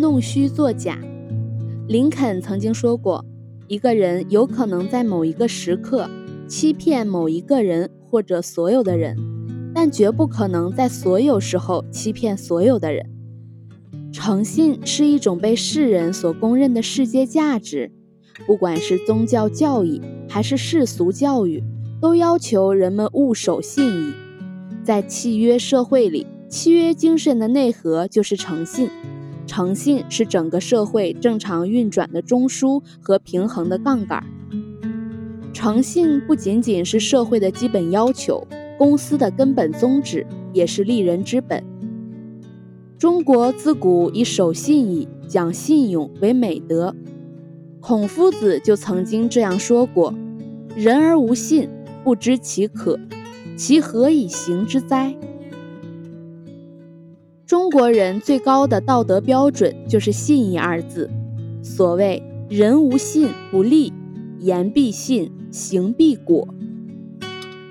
弄虚作假。林肯曾经说过，一个人有可能在某一个时刻欺骗某一个人或者所有的人，但绝不可能在所有时候欺骗所有的人。诚信是一种被世人所公认的世界价值，不管是宗教教义还是世俗教育，都要求人们务守信义。在契约社会里，契约精神的内核就是诚信。诚信是整个社会正常运转的中枢和平衡的杠杆。诚信不仅仅是社会的基本要求，公司的根本宗旨也是立人之本。中国自古以守信义、讲信用为美德。孔夫子就曾经这样说过：“人而无信，不知其可，其何以行之哉？”中国人最高的道德标准就是“信义”二字。所谓“人无信不立，言必信，行必果”。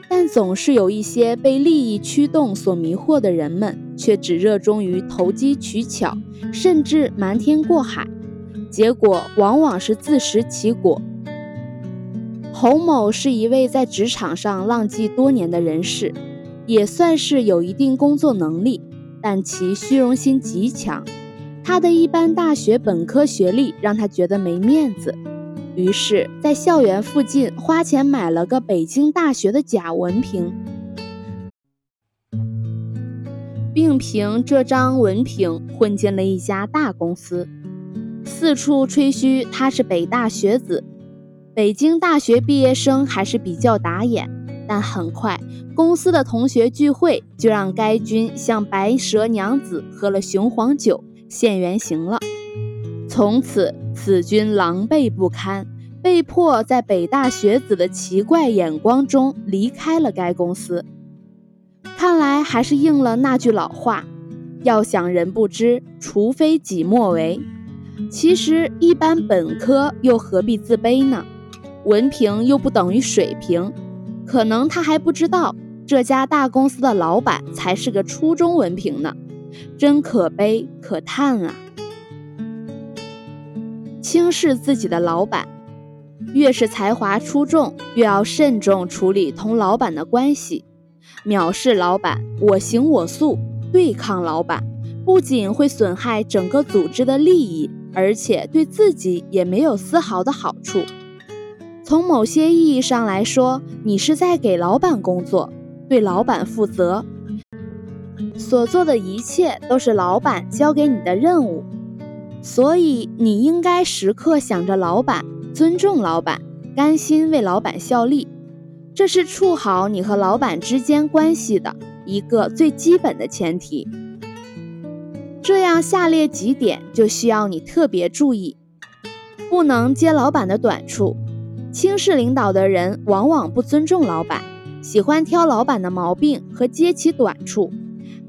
但总是有一些被利益驱动所迷惑的人们，却只热衷于投机取巧，甚至瞒天过海，结果往往是自食其果。侯某是一位在职场上浪迹多年的人士，也算是有一定工作能力。但其虚荣心极强，他的一般大学本科学历让他觉得没面子，于是，在校园附近花钱买了个北京大学的假文凭，并凭这张文凭混进了一家大公司，四处吹嘘他是北大学子。北京大学毕业生还是比较打眼。但很快，公司的同学聚会就让该君像白蛇娘子喝了雄黄酒现原形了。从此，此君狼狈不堪，被迫在北大学子的奇怪眼光中离开了该公司。看来还是应了那句老话：“要想人不知，除非己莫为。”其实，一般本科又何必自卑呢？文凭又不等于水平。可能他还不知道，这家大公司的老板才是个初中文凭呢，真可悲可叹啊！轻视自己的老板，越是才华出众，越要慎重处理同老板的关系。藐视老板，我行我素，对抗老板，不仅会损害整个组织的利益，而且对自己也没有丝毫的好处。从某些意义上来说，你是在给老板工作，对老板负责，所做的一切都是老板交给你的任务，所以你应该时刻想着老板，尊重老板，甘心为老板效力，这是处好你和老板之间关系的一个最基本的前提。这样，下列几点就需要你特别注意，不能揭老板的短处。轻视领导的人往往不尊重老板，喜欢挑老板的毛病和揭其短处。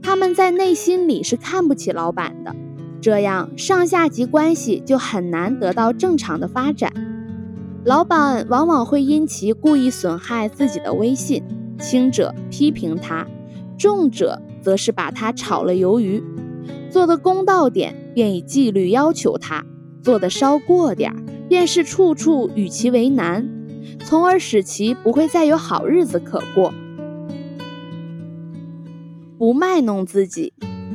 他们在内心里是看不起老板的，这样上下级关系就很难得到正常的发展。老板往往会因其故意损害自己的威信，轻者批评他，重者则是把他炒了鱿鱼。做的公道点，便以纪律要求他；做的稍过点儿。便是处处与其为难，从而使其不会再有好日子可过。不卖弄自己，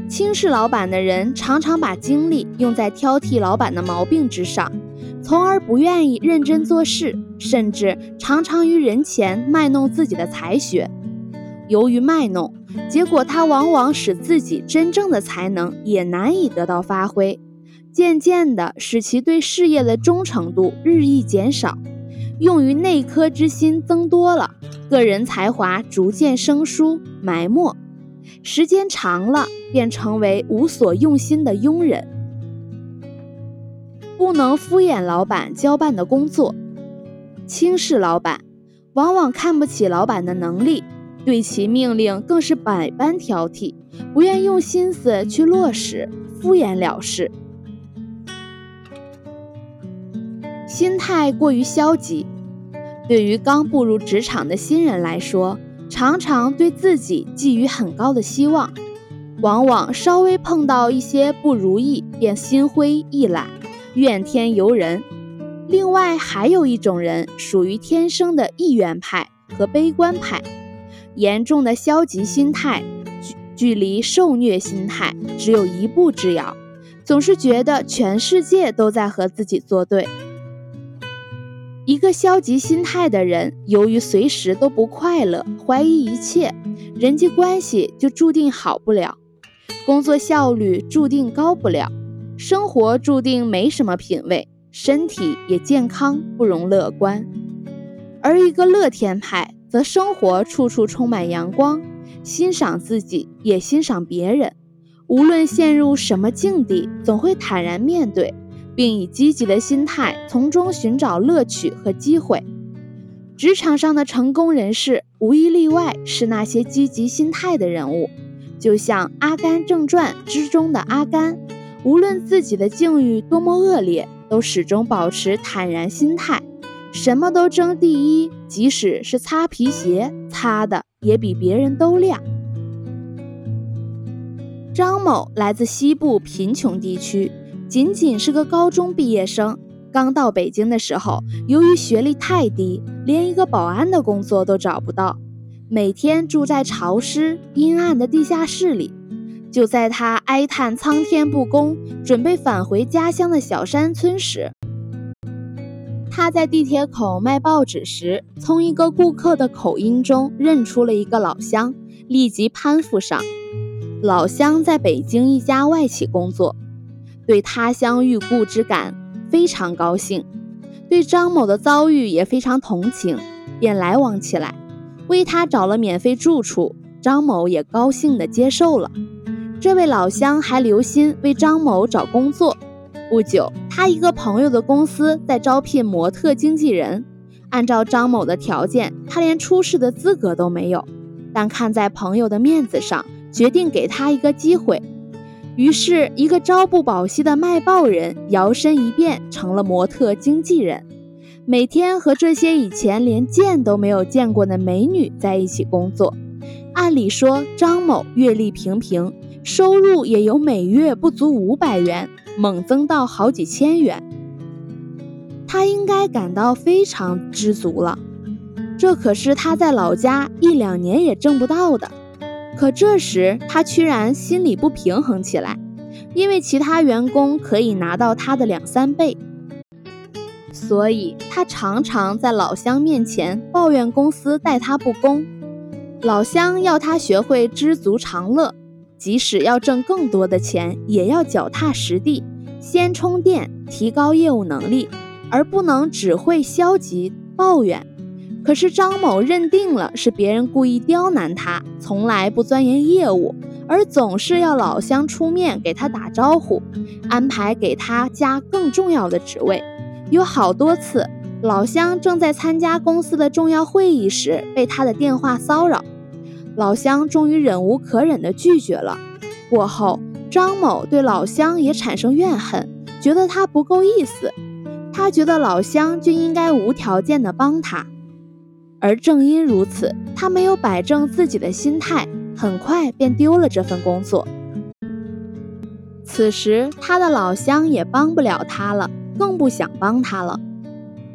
轻视老板的人常常把精力用在挑剔老板的毛病之上，从而不愿意认真做事，甚至常常于人前卖弄自己的才学。由于卖弄，结果他往往使自己真正的才能也难以得到发挥。渐渐的，使其对事业的忠诚度日益减少，用于内科之心增多了，个人才华逐渐生疏埋没，时间长了，便成为无所用心的庸人。不能敷衍老板交办的工作，轻视老板，往往看不起老板的能力，对其命令更是百般挑剔，不愿用心思去落实，敷衍了事。心态过于消极，对于刚步入职场的新人来说，常常对自己寄予很高的希望，往往稍微碰到一些不如意，便心灰意懒，怨天尤人。另外，还有一种人属于天生的意愿派和悲观派，严重的消极心态，距距离受虐心态只有一步之遥，总是觉得全世界都在和自己作对。一个消极心态的人，由于随时都不快乐，怀疑一切，人际关系就注定好不了，工作效率注定高不了，生活注定没什么品味，身体也健康不容乐观。而一个乐天派，则生活处处充满阳光，欣赏自己，也欣赏别人，无论陷入什么境地，总会坦然面对。并以积极的心态从中寻找乐趣和机会。职场上的成功人士无一例外是那些积极心态的人物，就像《阿甘正传》之中的阿甘，无论自己的境遇多么恶劣，都始终保持坦然心态，什么都争第一，即使是擦皮鞋，擦的也比别人都亮。张某来自西部贫穷地区。仅仅是个高中毕业生，刚到北京的时候，由于学历太低，连一个保安的工作都找不到，每天住在潮湿阴暗的地下室里。就在他哀叹苍天不公，准备返回家乡的小山村时，他在地铁口卖报纸时，从一个顾客的口音中认出了一个老乡，立即攀附上。老乡在北京一家外企工作。对他乡遇故知感非常高兴，对张某的遭遇也非常同情，便来往起来，为他找了免费住处。张某也高兴地接受了。这位老乡还留心为张某找工作。不久，他一个朋友的公司在招聘模特经纪人，按照张某的条件，他连出示的资格都没有，但看在朋友的面子上，决定给他一个机会。于是，一个朝不保夕的卖报人摇身一变成了模特经纪人，每天和这些以前连见都没有见过的美女在一起工作。按理说，张某阅历平平，收入也由每月不足五百元猛增到好几千元，他应该感到非常知足了。这可是他在老家一两年也挣不到的。可这时，他居然心里不平衡起来，因为其他员工可以拿到他的两三倍，所以他常常在老乡面前抱怨公司待他不公。老乡要他学会知足常乐，即使要挣更多的钱，也要脚踏实地，先充电，提高业务能力，而不能只会消极抱怨。可是张某认定了是别人故意刁难他，从来不钻研业务，而总是要老乡出面给他打招呼，安排给他加更重要的职位。有好多次，老乡正在参加公司的重要会议时被他的电话骚扰，老乡终于忍无可忍地拒绝了。过后，张某对老乡也产生怨恨，觉得他不够意思，他觉得老乡就应该无条件地帮他。而正因如此，他没有摆正自己的心态，很快便丢了这份工作。此时，他的老乡也帮不了他了，更不想帮他了。